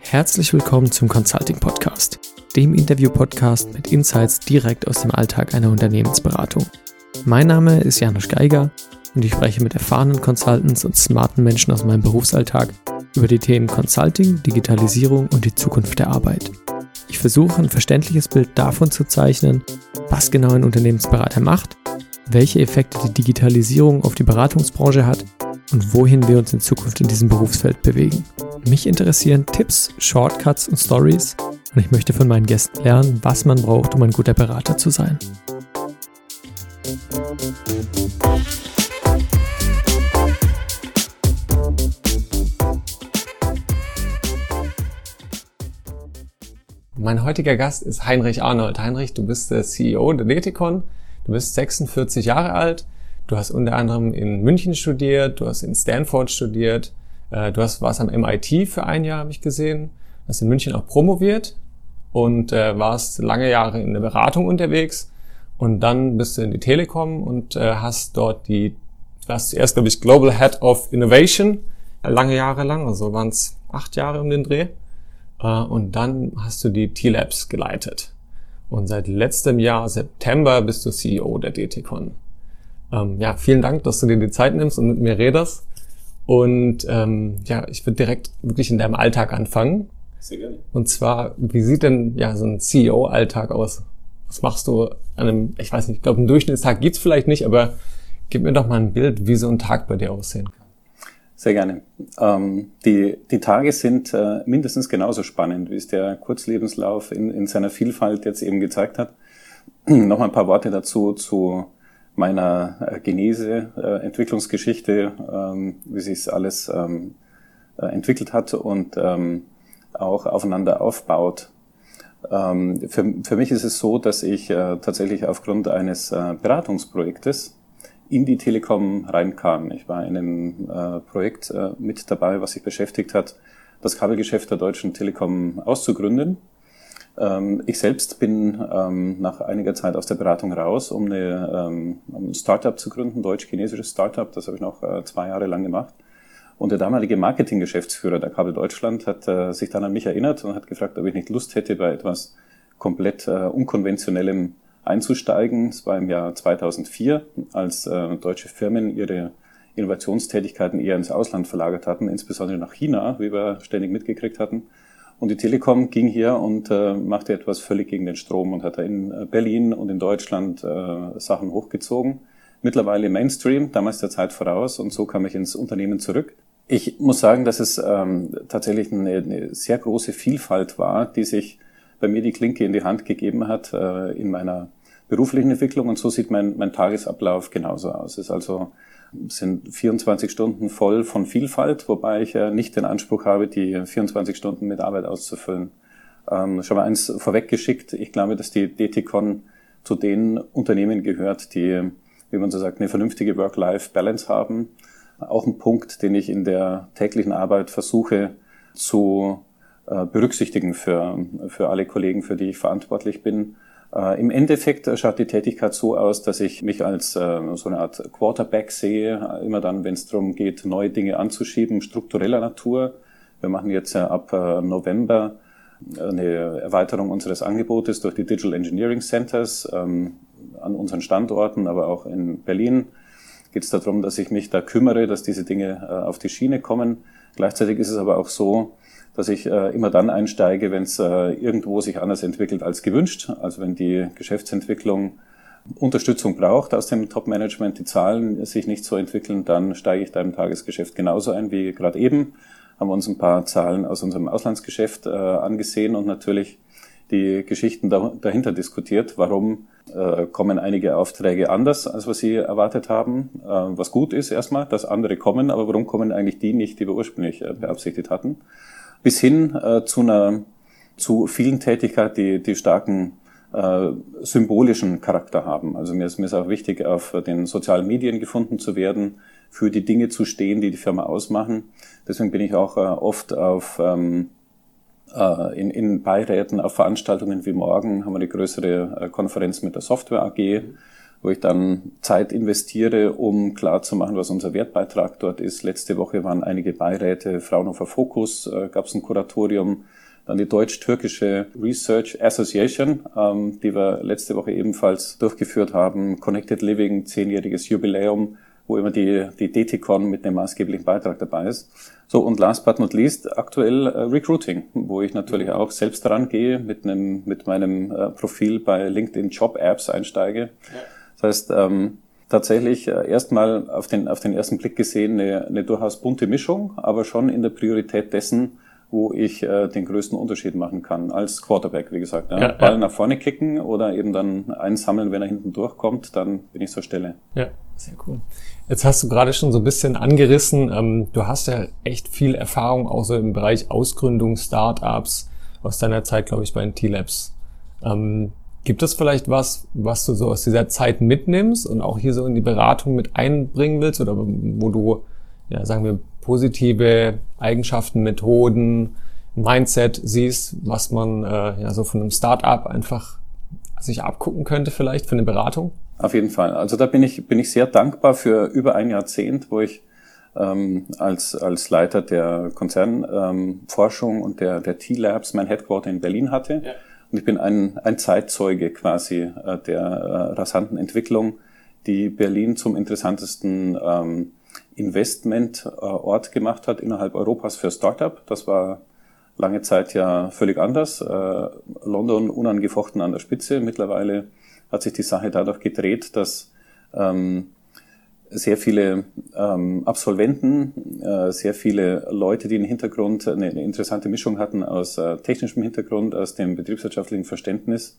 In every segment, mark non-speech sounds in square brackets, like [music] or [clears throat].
Herzlich willkommen zum Consulting Podcast, dem Interview-Podcast mit Insights direkt aus dem Alltag einer Unternehmensberatung. Mein Name ist Janusz Geiger und ich spreche mit erfahrenen Consultants und smarten Menschen aus meinem Berufsalltag über die Themen Consulting, Digitalisierung und die Zukunft der Arbeit. Ich versuche ein verständliches Bild davon zu zeichnen, was genau ein Unternehmensberater macht, welche Effekte die Digitalisierung auf die Beratungsbranche hat und wohin wir uns in Zukunft in diesem Berufsfeld bewegen. Mich interessieren Tipps, Shortcuts und Stories und ich möchte von meinen Gästen lernen, was man braucht, um ein guter Berater zu sein. Mein heutiger Gast ist Heinrich Arnold. Heinrich, du bist der CEO der Deticon. Du bist 46 Jahre alt. Du hast unter anderem in München studiert, du hast in Stanford studiert, äh, du hast, warst am MIT für ein Jahr, habe ich gesehen, hast in München auch promoviert und äh, warst lange Jahre in der Beratung unterwegs und dann bist du in die Telekom und äh, hast dort die, warst zuerst, glaube ich, Global Head of Innovation, lange Jahre lang, also waren es acht Jahre um den Dreh. Äh, und dann hast du die T-Labs geleitet. Und seit letztem Jahr, September, bist du CEO der DTCon. Ähm, ja, vielen Dank, dass du dir die Zeit nimmst und mit mir redest. Und ähm, ja, ich würde direkt wirklich in deinem Alltag anfangen. Sehr gerne. Und zwar, wie sieht denn ja so ein CEO-Alltag aus? Was machst du an einem, ich weiß nicht, ich glaube, einen Durchschnittstag gibt's vielleicht nicht, aber gib mir doch mal ein Bild, wie so ein Tag bei dir aussehen kann. Sehr gerne. Ähm, die, die Tage sind äh, mindestens genauso spannend, wie es der Kurzlebenslauf in, in seiner Vielfalt jetzt eben gezeigt hat. [clears throat] noch mal ein paar Worte dazu zu meiner äh, Genese, äh, Entwicklungsgeschichte, ähm, wie sich alles ähm, äh, entwickelt hat und ähm, auch aufeinander aufbaut. Ähm, für, für mich ist es so, dass ich äh, tatsächlich aufgrund eines äh, Beratungsprojektes in die Telekom reinkam. Ich war in einem äh, Projekt äh, mit dabei, was sich beschäftigt hat, das Kabelgeschäft der Deutschen Telekom auszugründen ich selbst bin ähm, nach einiger Zeit aus der Beratung raus, um, eine, ähm, ein Startup zu gründen, deutsch-chinesisches Startup. Das habe ich noch äh, zwei Jahre lang gemacht. Und der damalige Marketinggeschäftsführer der Kabel Deutschland hat äh, sich dann an mich erinnert und hat gefragt, ob ich nicht Lust hätte, bei etwas komplett äh, unkonventionellem einzusteigen. Es war im Jahr 2004, als deutsche Firmen ihre Innovationstätigkeiten eher ins Ausland verlagert hatten, insbesondere nach China, wie wir ständig mitgekriegt hatten. Und die Telekom ging hier und äh, machte etwas völlig gegen den Strom und hat da in äh, Berlin und in Deutschland äh, Sachen hochgezogen. Mittlerweile Mainstream, damals der Zeit voraus und so kam ich ins Unternehmen zurück. Ich muss sagen, dass es ähm, tatsächlich eine, eine sehr große Vielfalt war, die sich bei mir die Klinke in die Hand gegeben hat äh, in meiner beruflichen Entwicklung und so sieht mein, mein Tagesablauf genauso aus. Es ist also sind 24 Stunden voll von Vielfalt, wobei ich ja nicht den Anspruch habe, die 24 Stunden mit Arbeit auszufüllen. Ähm, schon mal eins vorweggeschickt. Ich glaube, dass die DTCon zu den Unternehmen gehört, die, wie man so sagt, eine vernünftige Work-Life-Balance haben. Auch ein Punkt, den ich in der täglichen Arbeit versuche zu äh, berücksichtigen für, für alle Kollegen, für die ich verantwortlich bin Im Endeffekt schaut die Tätigkeit so aus, dass ich mich als äh, so eine Art Quarterback sehe, immer dann, wenn es darum geht, neue Dinge anzuschieben, struktureller Natur. Wir machen jetzt äh, ab äh, November eine Erweiterung unseres Angebotes durch die Digital Engineering Centers ähm, an unseren Standorten, aber auch in Berlin geht es darum, dass ich mich da kümmere, dass diese Dinge äh, auf die Schiene kommen. Gleichzeitig ist es aber auch so, dass ich äh, immer dann einsteige, wenn es äh, irgendwo sich anders entwickelt als gewünscht. Also wenn die Geschäftsentwicklung Unterstützung braucht aus dem Top-Management, die Zahlen sich nicht so entwickeln, dann steige ich da im Tagesgeschäft genauso ein wie gerade eben. Haben wir uns ein paar Zahlen aus unserem Auslandsgeschäft äh, angesehen und natürlich die Geschichten da, dahinter diskutiert. Warum äh, kommen einige Aufträge anders, als was Sie erwartet haben? Äh, was gut ist erstmal, dass andere kommen, aber warum kommen eigentlich die nicht, die wir ursprünglich äh, beabsichtigt hatten? Bis hin äh, zu einer zu vielen Tätigkeiten, die, die starken äh, symbolischen Charakter haben. Also mir ist, mir ist auch wichtig, auf den sozialen Medien gefunden zu werden, für die Dinge zu stehen, die die Firma ausmachen. Deswegen bin ich auch äh, oft auf ähm, äh, in, in Beiräten, auf Veranstaltungen wie morgen haben wir eine größere äh, Konferenz mit der Software AG, wo ich dann Zeit investiere, um klar zu machen, was unser Wertbeitrag dort ist. Letzte Woche waren einige Beiräte, Fraunhofer Fokus, äh, gab es ein Kuratorium, dann die deutsch-türkische Research Association, ähm, die wir letzte Woche ebenfalls durchgeführt haben, Connected Living, zehnjähriges Jubiläum, wo immer die, die DTCon mit einem maßgeblichen Beitrag dabei ist. So, und last but not least, aktuell äh, Recruiting, wo ich natürlich auch selbst dran gehe, mit, einem, mit meinem äh, Profil bei LinkedIn Job Apps einsteige. Ja. Das heißt, ähm, tatsächlich äh, erstmal auf den, auf den ersten Blick gesehen eine, eine durchaus bunte Mischung, aber schon in der Priorität dessen, wo ich äh, den größten Unterschied machen kann als Quarterback, wie gesagt. Ja. Ja, Ball ja. nach vorne kicken oder eben dann einsammeln, wenn er hinten durchkommt, dann bin ich zur Stelle. Ja, sehr cool. Jetzt hast du gerade schon so ein bisschen angerissen, ähm, du hast ja echt viel Erfahrung auch so im Bereich Ausgründung, Startups aus deiner Zeit, glaube ich, bei den T-Labs. Ähm, gibt es vielleicht was, was du so aus dieser Zeit mitnimmst und auch hier so in die Beratung mit einbringen willst oder wo du, ja, sagen wir, positive Eigenschaften, Methoden, Mindset siehst, was man äh, ja so von einem Startup einfach sich abgucken könnte vielleicht für eine Beratung? Auf jeden Fall. Also da bin ich, bin ich sehr dankbar für über ein Jahrzehnt, wo ich ähm, als, als Leiter der Konzernforschung ähm, und der, der T-Labs mein Headquarter in Berlin hatte. Ja. Und ich bin ein, ein Zeitzeuge quasi äh, der äh, rasanten Entwicklung, die Berlin zum interessantesten ähm, Investmentort gemacht hat innerhalb Europas für Startup. Das war lange Zeit ja völlig anders. Äh, London unangefochten an der Spitze. Mittlerweile hat sich die Sache dadurch gedreht, dass ähm, sehr viele ähm, Absolventen, äh, sehr viele Leute, die einen Hintergrund, eine, eine interessante Mischung hatten aus äh, technischem Hintergrund, aus dem betriebswirtschaftlichen Verständnis,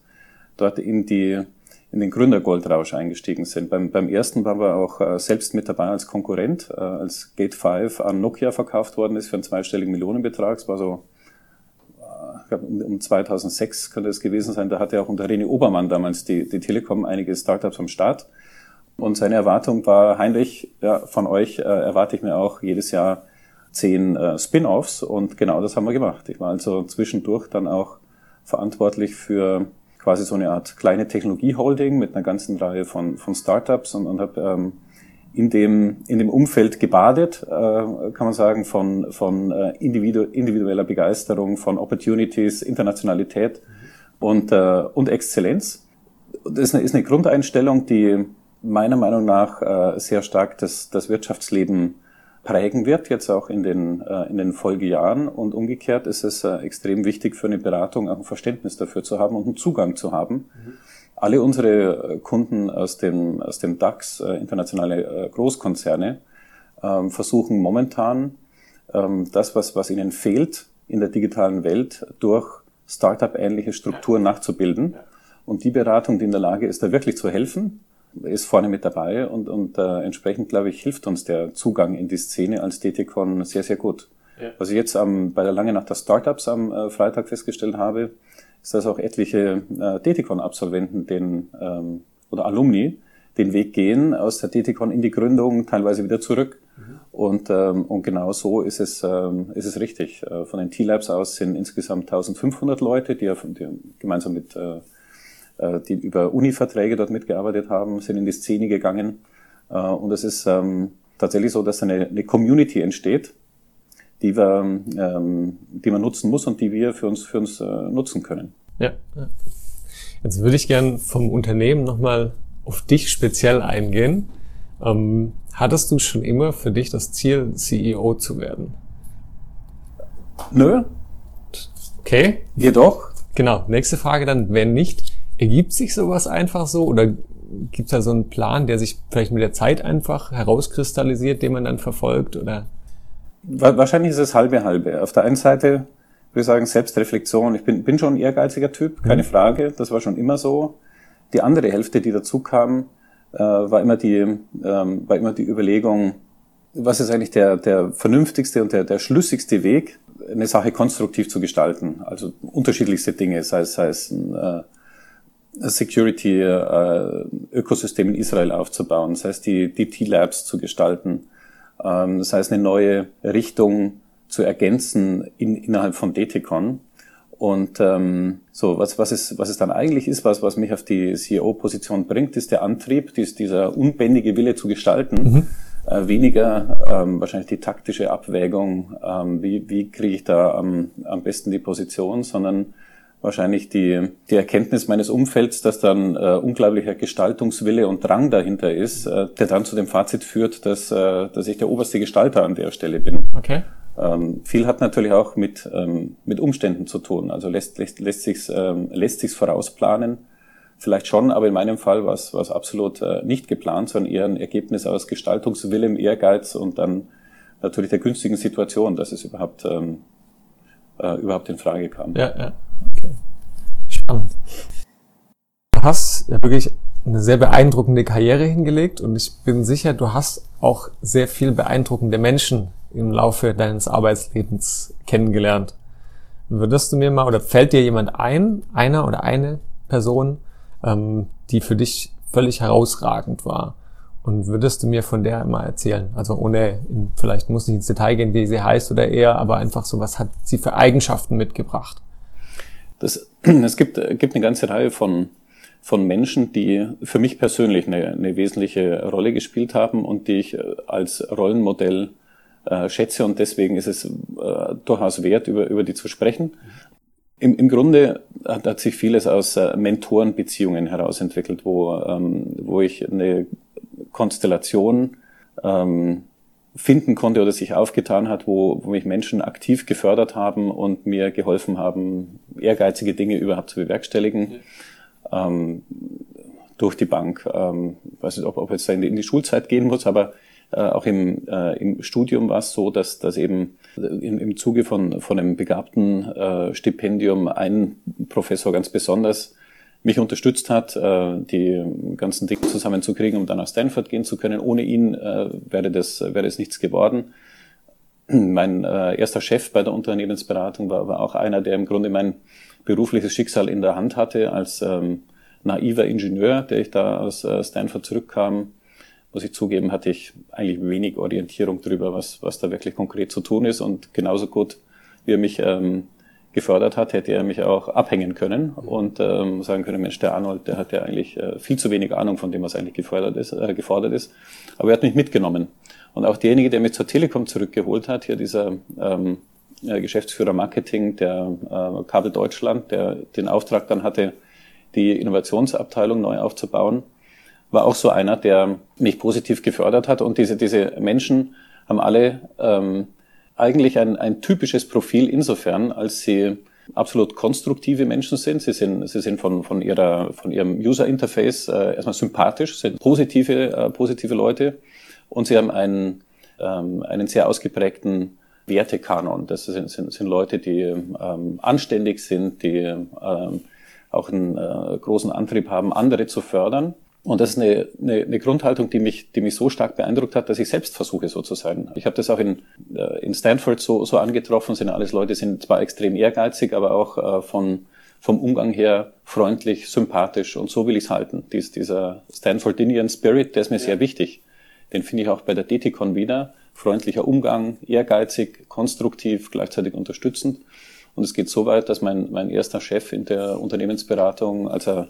dort in die in den Gründergoldrausch eingestiegen sind. Beim, beim ersten waren wir auch äh, selbst mit dabei als Konkurrent, äh, als Gate 5 an Nokia verkauft worden ist für einen zweistelligen Millionenbetrag. Es war so, äh, um, um 2006 könnte es gewesen sein, da hatte auch unter René Obermann damals die, die Telekom einige Startups am Start. Und seine Erwartung war, Heinrich, ja, von euch äh, erwarte ich mir auch jedes Jahr zehn äh, Spin-offs und genau das haben wir gemacht. Ich war also zwischendurch dann auch verantwortlich für quasi so eine Art kleine Technologie-Holding mit einer ganzen Reihe von, von Startups und, und habe ähm, in dem, in dem Umfeld gebadet, äh, kann man sagen, von, von äh, individu individueller Begeisterung, von Opportunities, Internationalität und, äh, und Exzellenz. Das ist eine, ist eine Grundeinstellung, die meiner Meinung nach äh, sehr stark das, das Wirtschaftsleben prägen wird, jetzt auch in den, äh, in den Folgejahren. Und umgekehrt ist es äh, extrem wichtig für eine Beratung auch ein Verständnis dafür zu haben und einen Zugang zu haben. Mhm. Alle unsere äh, Kunden aus dem, aus dem DAX, internationale Großkonzerne, ähm, versuchen momentan ähm, das, was, was ihnen fehlt in der digitalen Welt, durch Startup-ähnliche Strukturen nachzubilden. Und die Beratung, die in der Lage ist, da wirklich zu helfen, ist vorne mit dabei und, und äh, entsprechend, glaube ich, hilft uns der Zugang in die Szene als DTCon sehr, sehr gut. Ja. Was ich jetzt ähm, bei der Lange Nacht der Startups am äh, Freitag festgestellt habe, ist, dass auch etliche äh, DTCon-Absolventen den ähm, oder Alumni den Weg gehen aus der DTCon in die Gründung, teilweise wieder zurück. Mhm. Und, ähm, und genau so ist es, ähm, ist es richtig. Äh, von den T-Labs aus sind insgesamt 1500 Leute, die, die gemeinsam mit äh, die über Uni-Verträge dort mitgearbeitet haben, sind in die Szene gegangen. Äh, und es ist ähm, tatsächlich so, dass eine, eine Community entsteht, die wir, ähm, die man nutzen muss und die wir für uns, für uns äh, nutzen können. Ja. Jetzt würde ich gern vom Unternehmen nochmal auf dich speziell eingehen. Ähm, hattest du schon immer für dich das Ziel, CEO zu werden? Nö. Okay. Jedoch. Genau. Nächste Frage dann, wenn nicht, Ergibt sich sowas einfach so oder gibt es da so einen Plan, der sich vielleicht mit der Zeit einfach herauskristallisiert, den man dann verfolgt oder? Wahrscheinlich ist es halbe halbe. Auf der einen Seite würde ich sagen Selbstreflexion. Ich bin, bin schon ein ehrgeiziger Typ, keine mhm. Frage. Das war schon immer so. Die andere Hälfte, die dazu kam, äh, war immer die, ähm, war immer die Überlegung, was ist eigentlich der, der vernünftigste und der, der schlüssigste Weg, eine Sache konstruktiv zu gestalten. Also unterschiedlichste Dinge, sei es, sei es ein, äh, Security-Ökosystem in Israel aufzubauen, das heißt die, die T-Labs zu gestalten, das heißt eine neue Richtung zu ergänzen in, innerhalb von DTCon. Und ähm, so, was, was, es, was es dann eigentlich ist, was, was mich auf die CEO-Position bringt, ist der Antrieb, dies, dieser unbändige Wille zu gestalten. Mhm. Äh, weniger ähm, wahrscheinlich die taktische Abwägung, ähm, wie, wie kriege ich da am, am besten die Position, sondern wahrscheinlich die, die Erkenntnis meines Umfelds, dass dann äh, unglaublicher Gestaltungswille und Drang dahinter ist, äh, der dann zu dem Fazit führt, dass, äh, dass ich der oberste Gestalter an der Stelle bin. Okay. Ähm, viel hat natürlich auch mit, ähm, mit Umständen zu tun. Also lässt, lässt, lässt sich's, ähm, lässt sich's vorausplanen. Vielleicht schon, aber in meinem Fall war es absolut äh, nicht geplant, sondern eher ein Ergebnis aus Gestaltungswille, Ehrgeiz und dann natürlich der günstigen Situation, dass es überhaupt, ähm, äh, überhaupt in Frage kam. Ja, ja. Okay. Spannend. Du hast ja wirklich eine sehr beeindruckende Karriere hingelegt und ich bin sicher, du hast auch sehr viel beeindruckende Menschen im Laufe deines Arbeitslebens kennengelernt. Würdest du mir mal, oder fällt dir jemand ein, einer oder eine Person, ähm, die für dich völlig herausragend war? Und würdest du mir von der mal erzählen? Also ohne, vielleicht muss nicht ins Detail gehen, wie sie heißt oder eher, aber einfach so, was hat sie für Eigenschaften mitgebracht? Das, [clears throat] es gibt, gibt eine ganze Reihe von, von Menschen, die für mich persönlich eine, eine wesentliche Rolle gespielt haben und die ich äh, als Rollenmodell äh, schätze und deswegen ist es äh, durchaus wert, über, über die zu sprechen. Im, Im Grunde hat, hat sich vieles aus äh, Mentorenbeziehungen herausentwickelt, wo, ähm, wo ich eine Konstellation ähm, finden konnte oder sich aufgetan hat, wo, wo mich Menschen aktiv gefördert haben und mir geholfen haben, ehrgeizige Dinge überhaupt zu bewerkstelligen. Ja. Ähm, durch die Bank. Ähm, weiß nicht, ob, ob jetzt da in die, in die Schulzeit gehen muss, aber äh, auch im, äh, im Studium war es so, dass, dass eben im, im Zuge von, von einem begabten äh, Stipendium ein Professor ganz besonders mich unterstützt hat, äh, die ganzen Dinge zusammenzukriegen, um dann nach Stanford gehen zu können. Ohne ihn äh, wäre das wäre es nichts geworden. Mein äh, erster Chef bei der Unternehmensberatung war, war auch einer, der im Grunde mein berufliches Schicksal in der Hand hatte als ähm, naiver Ingenieur, der ich da aus äh, Stanford zurückkam muss ich zugeben, hatte ich eigentlich wenig Orientierung darüber, was, was da wirklich konkret zu tun ist. Und genauso gut, wie er mich ähm, gefördert hat, hätte er mich auch abhängen können und ähm, sagen können, Mensch, der Arnold, der hat ja eigentlich äh, viel zu wenig Ahnung von dem, was eigentlich gefordert ist, äh, gefordert ist. Aber er hat mich mitgenommen. Und auch derjenige, der mich zur Telekom zurückgeholt hat, hier dieser ähm, äh, Geschäftsführer Marketing der äh, Kabel Deutschland, der den Auftrag dann hatte, die Innovationsabteilung neu aufzubauen, war auch so einer, der mich positiv gefördert hat. Und diese, diese Menschen haben alle ähm, eigentlich ein, ein typisches Profil insofern, als sie absolut konstruktive Menschen sind. Sie sind, sie sind von, von, ihrer, von ihrem User Interface äh, erstmal sympathisch, sind positive, äh, positive Leute und sie haben einen, ähm, einen sehr ausgeprägten Wertekanon. Das sind, sind, sind Leute, die ähm, anständig sind, die ähm, auch einen äh, großen Antrieb haben, andere zu fördern und das ist eine, eine, eine Grundhaltung, die mich, die mich so stark beeindruckt hat, dass ich selbst versuche, so zu sein. Ich habe das auch in, äh, in Stanford so, so angetroffen, sind alles Leute, sind zwar extrem ehrgeizig, aber auch äh, von, vom Umgang her freundlich, sympathisch und so will ich es halten. Dies, dieser Stanfordinian Spirit, der ist mir ja. sehr wichtig. Den finde ich auch bei der DTCon wieder. Freundlicher Umgang, ehrgeizig, konstruktiv, gleichzeitig unterstützend. Und es geht so weit, dass mein, mein erster Chef in der Unternehmensberatung, als er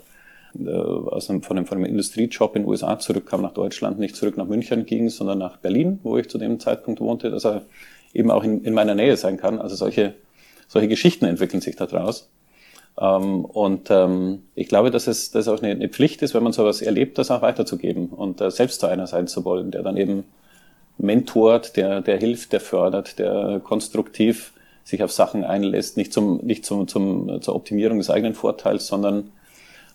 äh, aus einem, von, einem, von einem Industriejob in den USA zurückkam nach Deutschland, nicht zurück nach München ging, sondern nach Berlin, wo ich zu dem Zeitpunkt wohnte, dass er eben auch in, in meiner Nähe sein kann. Also solche, solche Geschichten entwickeln sich daraus. Ähm, und ähm, ich glaube, dass es, dass es auch eine, eine Pflicht ist, wenn man sowas erlebt, das auch weiterzugeben und äh, selbst zu einer sein zu wollen, der dann eben mentort, der, der hilft, der fördert, der konstruktiv sich auf Sachen einlässt, nicht zum, nicht zum, zum, zur Optimierung des eigenen Vorteils, sondern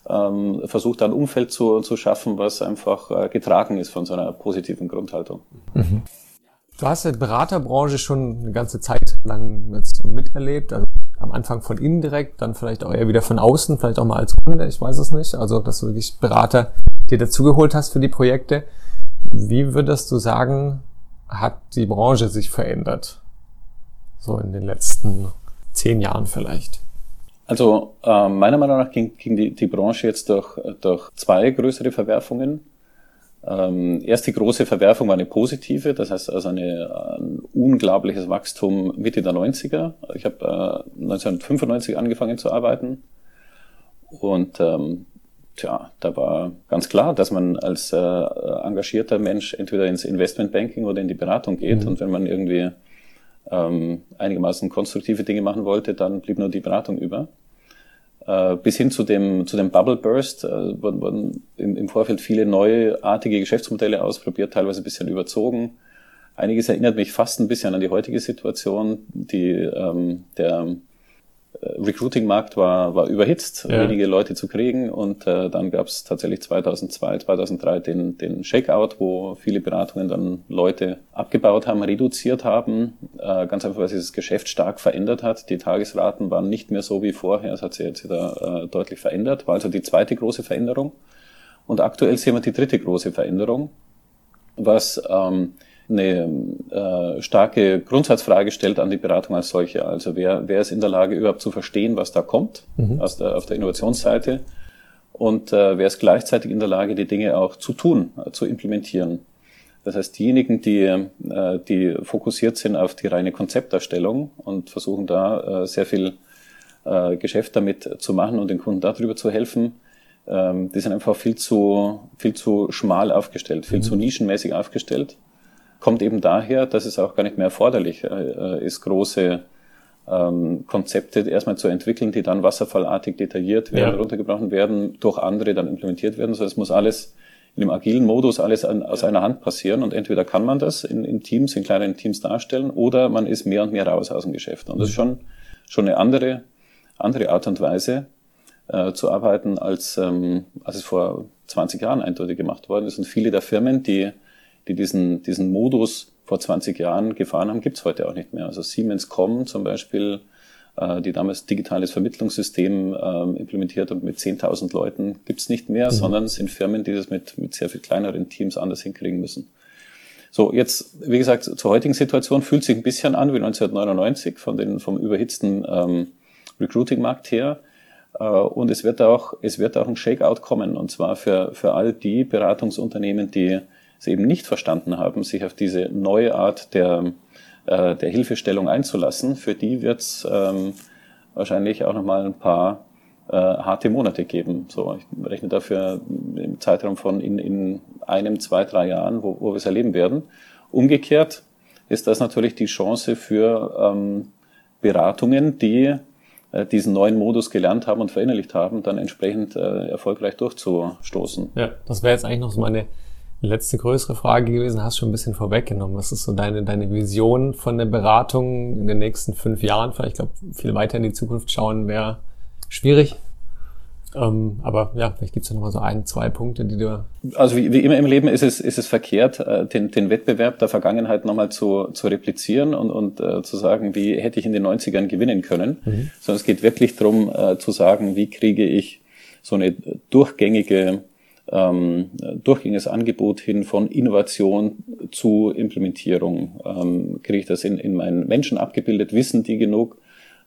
ähm, versucht ein Umfeld zu, zu schaffen, was einfach äh, getragen ist von so einer positiven Grundhaltung. Mhm. Du hast ja die Beraterbranche schon eine ganze Zeit lang jetzt miterlebt, also am Anfang von innen direkt, dann vielleicht auch eher wieder von außen, vielleicht auch mal als Kunde, ich weiß es nicht. Also, dass du wirklich Berater dir dazugeholt hast für die Projekte. Wie würdest du sagen, hat die Branche sich verändert? So in den letzten zehn Jahren vielleicht? Also äh, meiner Meinung nach ging, ging die, die Branche jetzt durch, durch zwei größere Verwerfungen. Ähm, erste große Verwerfung war eine positive, das heißt also eine, ein unglaubliches Wachstum Mitte der 90er. Ich habe äh, 1995 angefangen zu arbeiten und ähm, tja, da war ganz klar, dass man als äh, engagierter Mensch entweder ins Investmentbanking oder in die Beratung geht. Mhm. Und wenn man irgendwie ähm, einigermaßen konstruktive Dinge machen wollte, dann blieb nur die Beratung über. Äh, bis hin zu dem, zu dem Bubble Burst äh, wurden, im, im Vorfeld viele neuartige Geschäftsmodelle ausprobiert, teilweise ein bisschen überzogen. Einiges erinnert mich fast ein bisschen an die heutige Situation. Die, ähm, der Recruiting-Markt war, war überhitzt, ja. wenige Leute zu kriegen und äh, dann gab es tatsächlich 2002, 2003 den, den Shakeout, wo viele Beratungen dann Leute abgebaut haben, reduziert haben, äh, ganz einfach, weil sich das Geschäft stark verändert hat. Die Tagesraten waren nicht mehr so wie vorher, es hat sich jetzt wieder äh, deutlich verändert, war also die zweite große Veränderung. Und aktuell sehen wir die dritte große Veränderung, was ähm, eine äh, starke Grundsatzfrage stellt an die Beratung als solche. Also wer, wer ist in der Lage, überhaupt zu verstehen, was da kommt mhm. aus der, auf der Innovationsseite und äh, wer ist gleichzeitig in der Lage, die Dinge auch zu tun, äh, zu implementieren. Das heißt, diejenigen, die, äh, die fokussiert sind auf die reine Konzepterstellung und versuchen da äh, sehr viel äh, Geschäft damit zu machen und den Kunden darüber zu helfen, ähm, die sind einfach viel zu, viel zu schmal aufgestellt, viel mhm. zu nischenmäßig aufgestellt kommt eben daher, dass es auch gar nicht mehr erforderlich äh, ist, große ähm, Konzepte erstmal zu entwickeln, die dann wasserfallartig detailliert werden, ja. runtergebrochen werden, durch andere dann implementiert werden. So, es muss alles in dem agilen Modus alles an, aus einer Hand passieren und entweder kann man das in, in Teams, in kleinen Teams darstellen oder man ist mehr und mehr raus aus dem Geschäft. Und das ist schon, schon eine andere, andere Art und Weise äh, zu arbeiten, als, ähm, als es vor 20 Jahren eindeutig gemacht worden ist. Und viele der Firmen, die die diesen, diesen Modus vor 20 Jahren gefahren haben, gibt's heute auch nicht mehr. Also Siemens.com zum Beispiel, äh, die damals digitales Vermittlungssystem äh, implementiert und mit 10.000 Leuten gibt's nicht mehr, mhm. sondern sind Firmen, die das mit, mit sehr viel kleineren Teams anders hinkriegen müssen. So, jetzt, wie gesagt, zur heutigen Situation fühlt sich ein bisschen an wie 1999 von den, vom überhitzten ähm, Recruiting-Markt her. Äh, und es wird auch, es wird auch ein Shakeout kommen, und zwar für, für all die Beratungsunternehmen, die es eben nicht verstanden haben, sich auf diese neue Art der, äh, der Hilfestellung einzulassen, für die wird es ähm, wahrscheinlich auch nochmal ein paar äh, harte Monate geben. So, ich rechne dafür im Zeitraum von in, in einem, zwei, drei Jahren, wo, wo wir es erleben werden. Umgekehrt ist das natürlich die Chance für ähm, Beratungen, die äh, diesen neuen Modus gelernt haben und verinnerlicht haben, dann entsprechend äh, erfolgreich durchzustoßen. Ja, das wäre jetzt eigentlich noch so meine letzte größere Frage gewesen, hast schon ein bisschen vorweggenommen. Was ist so deine, deine Vision von der Beratung in den nächsten fünf Jahren? Vielleicht, ich glaube, viel weiter in die Zukunft schauen wäre schwierig. Ähm, aber ja, vielleicht gibt es ja noch mal so ein, zwei Punkte, die du. Also wie, wie immer im Leben ist es, ist es verkehrt, äh, den, den Wettbewerb der Vergangenheit nochmal zu, zu replizieren und, und äh, zu sagen, wie hätte ich in den 90ern gewinnen können. Mhm. Sondern es geht wirklich darum, äh, zu sagen, wie kriege ich so eine durchgängige ähm, durchgängiges Angebot hin von Innovation zu Implementierung. Ähm, kriege ich das in, in meinen Menschen abgebildet? Wissen die genug?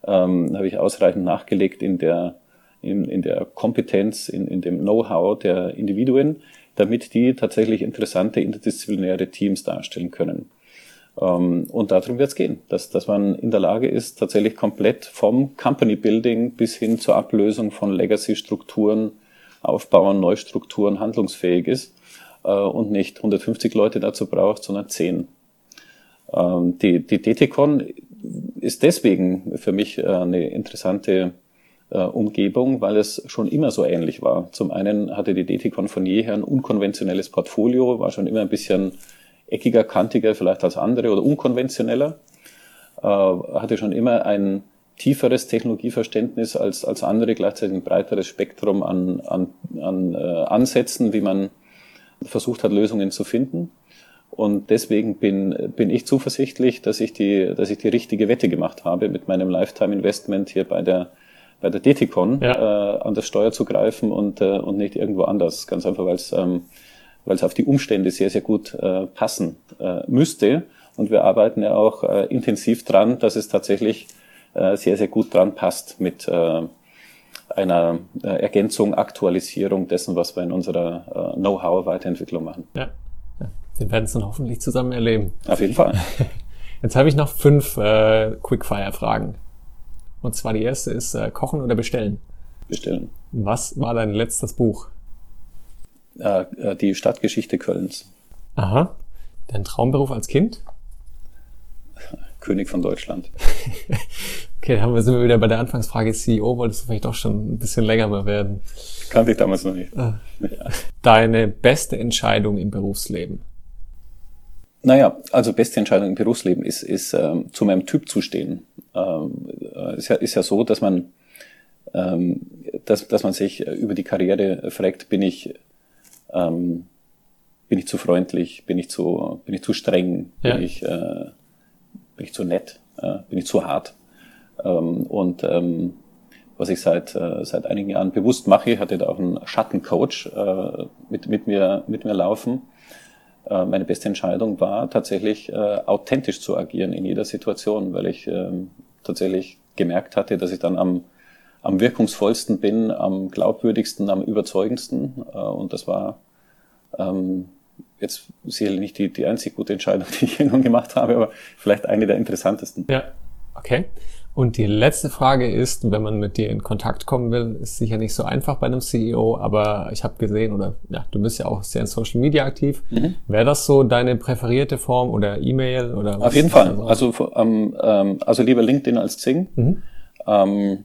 Ähm, Habe ich ausreichend nachgelegt in der, in, in der Kompetenz, in, in dem Know-how der Individuen, damit die tatsächlich interessante interdisziplinäre Teams darstellen können. Ähm, und darum wird es gehen, dass, dass man in der Lage ist, tatsächlich komplett vom Company Building bis hin zur Ablösung von Legacy-Strukturen aufbauen, Neustrukturen handlungsfähig ist äh, und nicht 150 Leute dazu braucht, sondern 10. Ähm, die, die DTCon ist deswegen für mich äh, eine interessante äh, Umgebung, weil es schon immer so ähnlich war. Zum einen hatte die DTCon von jeher ein unkonventionelles Portfolio, war schon immer ein bisschen eckiger, kantiger vielleicht als andere oder unkonventioneller, äh, hatte schon immer ein tieferes Technologieverständnis als, als andere, gleichzeitig ein breiteres Spektrum an, an, an äh, Ansätzen, wie man versucht hat, Lösungen zu finden. Und deswegen bin, bin ich zuversichtlich, dass ich, die, dass ich die richtige Wette gemacht habe, mit meinem Lifetime Investment hier bei der, bei der DTCon ja. äh, an das Steuer zu greifen und, äh, und nicht irgendwo anders. Ganz einfach, weil es ähm, weil es auf die Umstände sehr, sehr gut äh, passen äh, müsste. Und wir arbeiten ja auch äh, intensiv dran, dass es tatsächlich äh, sehr, sehr gut dran passt mit äh, einer äh, Ergänzung, Aktualisierung dessen, was wir in unserer äh, Know-how-Weiterentwicklung machen. Ja. ja, wir werden es dann hoffentlich zusammen erleben. Auf jeden Fall. [laughs] Jetzt habe ich noch fünf äh, Quickfire-Fragen. Und zwar die erste ist äh, Kochen oder bestellen? Bestellen. Was war dein letztes Buch? Äh, äh, die Stadtgeschichte Kölns. Aha. Dein Traumberuf als Kind? König von Deutschland. [laughs] okay, dann sind wir wieder bei der Anfangsfrage CEO. Wolltest du vielleicht doch schon ein bisschen länger mal werden? Kannte ich damals noch nicht. Ah. Deine beste Entscheidung im Berufsleben? Naja, also beste Entscheidung im Berufsleben ist, ist ähm, zu meinem Typ zu stehen. Ähm, äh, ist, ja, ist ja so, dass man, ähm, dass, dass man sich über die Karriere fragt, bin ich, ähm, bin ich zu freundlich, bin ich zu, bin ich zu streng, ja. bin ich, äh, bin ich zu nett, äh, bin ich zu hart. Ähm, und ähm, was ich seit, äh, seit einigen Jahren bewusst mache, ich hatte da auch einen Schattencoach äh, mit, mit, mir, mit mir laufen. Äh, meine beste Entscheidung war tatsächlich äh, authentisch zu agieren in jeder Situation, weil ich äh, tatsächlich gemerkt hatte, dass ich dann am, am wirkungsvollsten bin, am glaubwürdigsten, am überzeugendsten. Äh, und das war ähm, jetzt sicherlich nicht die, die einzig gute Entscheidung, [laughs] die ich hier nun gemacht habe, aber vielleicht eine der interessantesten. Ja, okay. Und die letzte Frage ist, wenn man mit dir in Kontakt kommen will, ist sicher nicht so einfach bei einem CEO, aber ich habe gesehen, oder ja, du bist ja auch sehr in Social Media aktiv. Mhm. Wäre das so deine präferierte Form oder E-Mail oder Auf jeden Fall. Also, ähm, ähm, also lieber LinkedIn als Xing. Mhm. Ähm,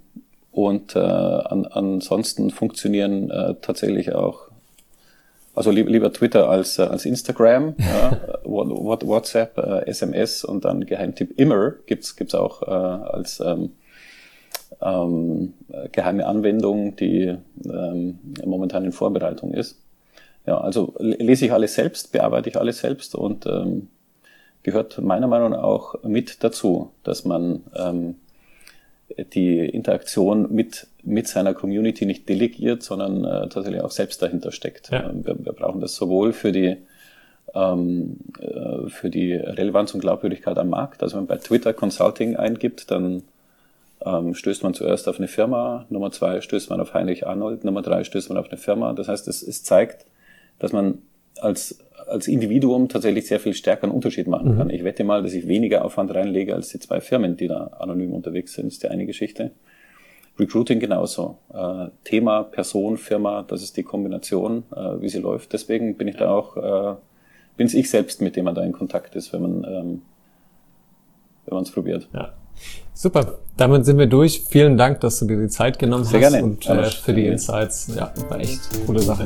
und äh, an, ansonsten funktionieren äh, tatsächlich auch also lieber, Twitter als, äh, als Instagram, [laughs] ja, WhatsApp, äh, SMS und dann Geheimtipp immer gibt's gibt's auch äh, als ähm, ähm, geheime Anwendung, die ähm, momentan in Vorbereitung ist. Ja, also lese ich alles selbst, bearbeite ich alles selbst und ähm, gehört meiner Meinung nach auch mit dazu, dass man ähm, die Interaktion mit, mit seiner Community nicht delegiert, sondern äh, tatsächlich auch selbst dahinter steckt. Ja. Ähm, wir, wir, brauchen das sowohl für die, ähm, äh, für die Relevanz und Glaubwürdigkeit am Markt. Also wenn man bei Twitter Consulting eingibt, dann ähm, stößt man zuerst auf eine Firma, Nummer zwei stößt man auf Heinrich Arnold, Nummer drei stößt man auf eine Firma. Das heißt, es, es zeigt, dass man als als Individuum tatsächlich sehr viel stärker einen Unterschied machen mhm. kann. Ich wette mal, dass ich weniger Aufwand reinlege als die zwei Firmen, die da anonym unterwegs sind. Das ist die eine Geschichte. Recruiting genauso. Äh, Thema, Person, Firma, das ist die Kombination, äh, wie sie läuft. Deswegen bin ich da auch, äh, bin es ich selbst, mit dem man da in Kontakt ist, wenn man ähm, wenn man es probiert. Ja. Super, damit sind wir durch. Vielen Dank, dass du dir die Zeit genommen Sehr hast gerne. und äh, für die Insights. Ja, war echt coole Sache.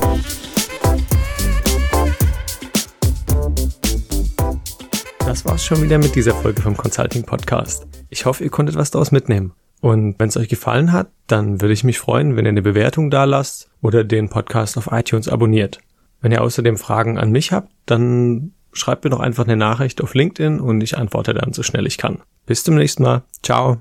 Das war's schon wieder mit dieser Folge vom Consulting Podcast. Ich hoffe, ihr konntet was daraus mitnehmen. Und wenn es euch gefallen hat, dann würde ich mich freuen, wenn ihr eine Bewertung da lasst oder den Podcast auf iTunes abonniert. Wenn ihr außerdem Fragen an mich habt, dann schreibt mir doch einfach eine Nachricht auf LinkedIn und ich antworte dann so schnell ich kann. Bis zum nächsten Mal. Ciao.